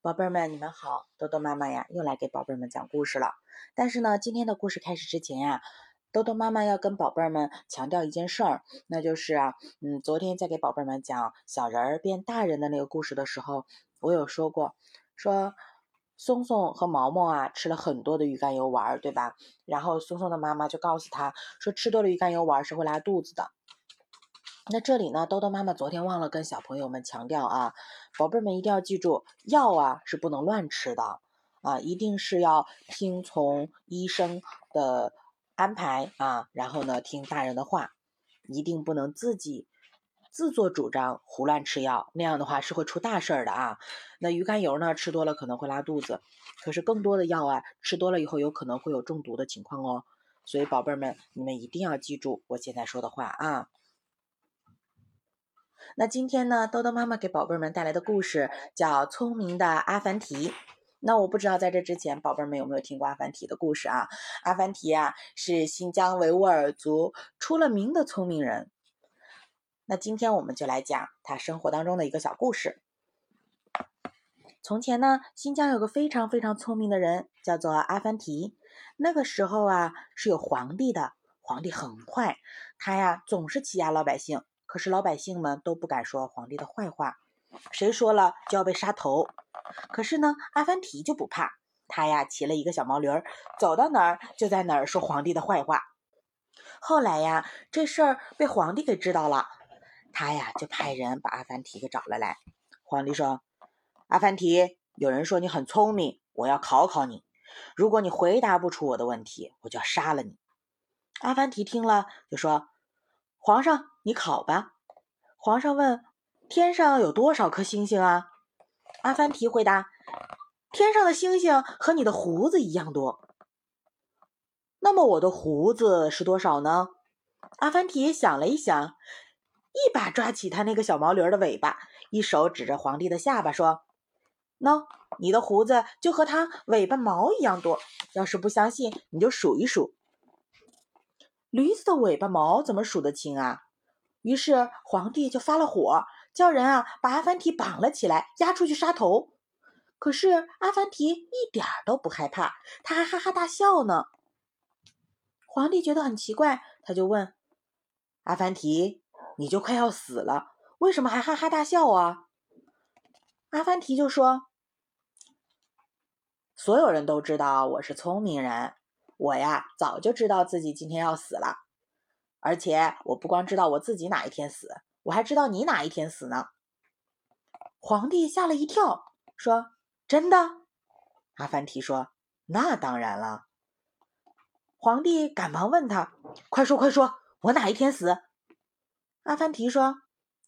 宝贝儿们，你们好！豆豆妈妈呀，又来给宝贝儿们讲故事了。但是呢，今天的故事开始之前呀，豆豆妈妈要跟宝贝儿们强调一件事儿，那就是啊，嗯，昨天在给宝贝儿们讲小人儿变大人的那个故事的时候，我有说过，说松松和毛毛啊吃了很多的鱼肝油丸，对吧？然后松松的妈妈就告诉他说，吃多了鱼肝油丸是会拉肚子的。那这里呢，豆豆妈妈昨天忘了跟小朋友们强调啊，宝贝们一定要记住，药啊是不能乱吃的啊，一定是要听从医生的安排啊，然后呢听大人的话，一定不能自己自作主张胡乱吃药，那样的话是会出大事儿的啊。那鱼肝油呢吃多了可能会拉肚子，可是更多的药啊吃多了以后有可能会有中毒的情况哦，所以宝贝们你们一定要记住我现在说的话啊。那今天呢，豆豆妈妈给宝贝们带来的故事叫《聪明的阿凡提》。那我不知道在这之前，宝贝们有没有听过阿凡提的故事啊？阿凡提啊，是新疆维吾尔族出了名的聪明人。那今天我们就来讲他生活当中的一个小故事。从前呢，新疆有个非常非常聪明的人，叫做阿凡提。那个时候啊，是有皇帝的，皇帝很坏，他呀总是欺压老百姓。可是老百姓们都不敢说皇帝的坏话，谁说了就要被杀头。可是呢，阿凡提就不怕，他呀骑了一个小毛驴儿，走到哪儿就在哪儿说皇帝的坏话。后来呀，这事儿被皇帝给知道了，他呀就派人把阿凡提给找了来。皇帝说：“阿凡提，有人说你很聪明，我要考考你。如果你回答不出我的问题，我就要杀了你。”阿凡提听了就说。皇上，你考吧。皇上问：“天上有多少颗星星啊？”阿凡提回答：“天上的星星和你的胡子一样多。”那么我的胡子是多少呢？阿凡提想了一想，一把抓起他那个小毛驴的尾巴，一手指着皇帝的下巴说：“喏，你的胡子就和它尾巴毛一样多。要是不相信，你就数一数。”驴子的尾巴毛怎么数得清啊？于是皇帝就发了火，叫人啊把阿凡提绑了起来，押出去杀头。可是阿凡提一点都不害怕，他还哈哈大笑呢。皇帝觉得很奇怪，他就问阿凡提：“你就快要死了，为什么还哈哈大笑啊？”阿凡提就说：“所有人都知道我是聪明人。”我呀，早就知道自己今天要死了，而且我不光知道我自己哪一天死，我还知道你哪一天死呢。皇帝吓了一跳，说：“真的？”阿凡提说：“那当然了。”皇帝赶忙问他：“快说快说，我哪一天死？”阿凡提说：“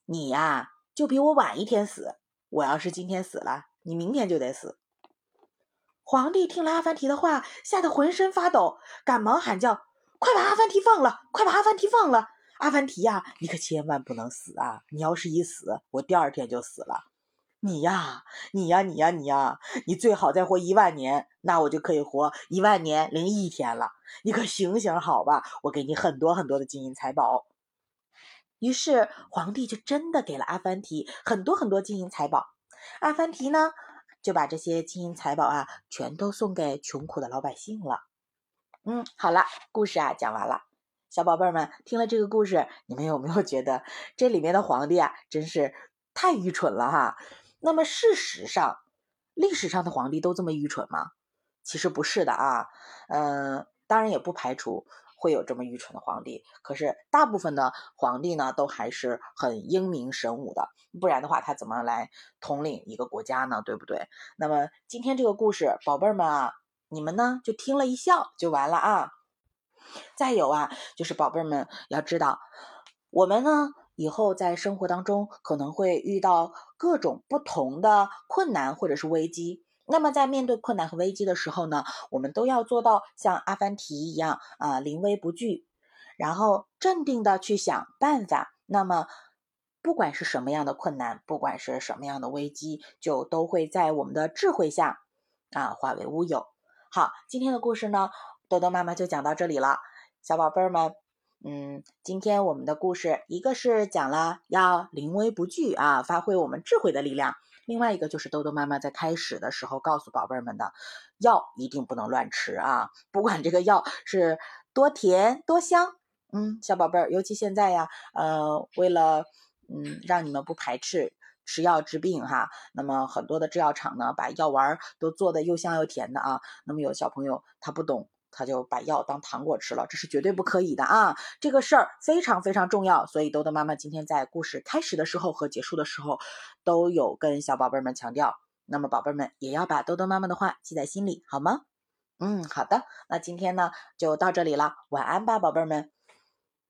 你呀，就比我晚一天死。我要是今天死了，你明天就得死。”皇帝听了阿凡提的话，吓得浑身发抖，赶忙喊叫：“快把阿凡提放了！快把阿凡提放了！阿凡提呀，你可千万不能死啊！你要是一死，我第二天就死了。你呀，你呀，你呀，你呀，你最好再活一万年，那我就可以活一万年零一天了。你可醒醒好吧，我给你很多很多的金银财宝。”于是皇帝就真的给了阿凡提很多很多金银财宝。阿凡提呢？就把这些金银财宝啊，全都送给穷苦的老百姓了。嗯，好了，故事啊讲完了。小宝贝们听了这个故事，你们有没有觉得这里面的皇帝啊，真是太愚蠢了哈？那么事实上，历史上的皇帝都这么愚蠢吗？其实不是的啊。嗯，当然也不排除。会有这么愚蠢的皇帝，可是大部分的皇帝呢，都还是很英明神武的，不然的话，他怎么来统领一个国家呢？对不对？那么今天这个故事，宝贝儿们啊，你们呢就听了一笑就完了啊。再有啊，就是宝贝儿们要知道，我们呢以后在生活当中可能会遇到各种不同的困难或者是危机。那么在面对困难和危机的时候呢，我们都要做到像阿凡提一样啊，临危不惧，然后镇定的去想办法。那么不管是什么样的困难，不管是什么样的危机，就都会在我们的智慧下啊化为乌有。好，今天的故事呢，豆豆妈妈就讲到这里了，小宝贝儿们，嗯，今天我们的故事一个是讲了要临危不惧啊，发挥我们智慧的力量。另外一个就是豆豆妈妈在开始的时候告诉宝贝们的，药一定不能乱吃啊，不管这个药是多甜多香，嗯，小宝贝儿，尤其现在呀，呃，为了嗯让你们不排斥吃药治病哈，那么很多的制药厂呢，把药丸都做的又香又甜的啊，那么有小朋友他不懂。他就把药当糖果吃了，这是绝对不可以的啊！这个事儿非常非常重要，所以豆豆妈妈今天在故事开始的时候和结束的时候，都有跟小宝贝们强调。那么宝贝们也要把豆豆妈妈的话记在心里，好吗？嗯，好的。那今天呢就到这里了，晚安吧，宝贝们。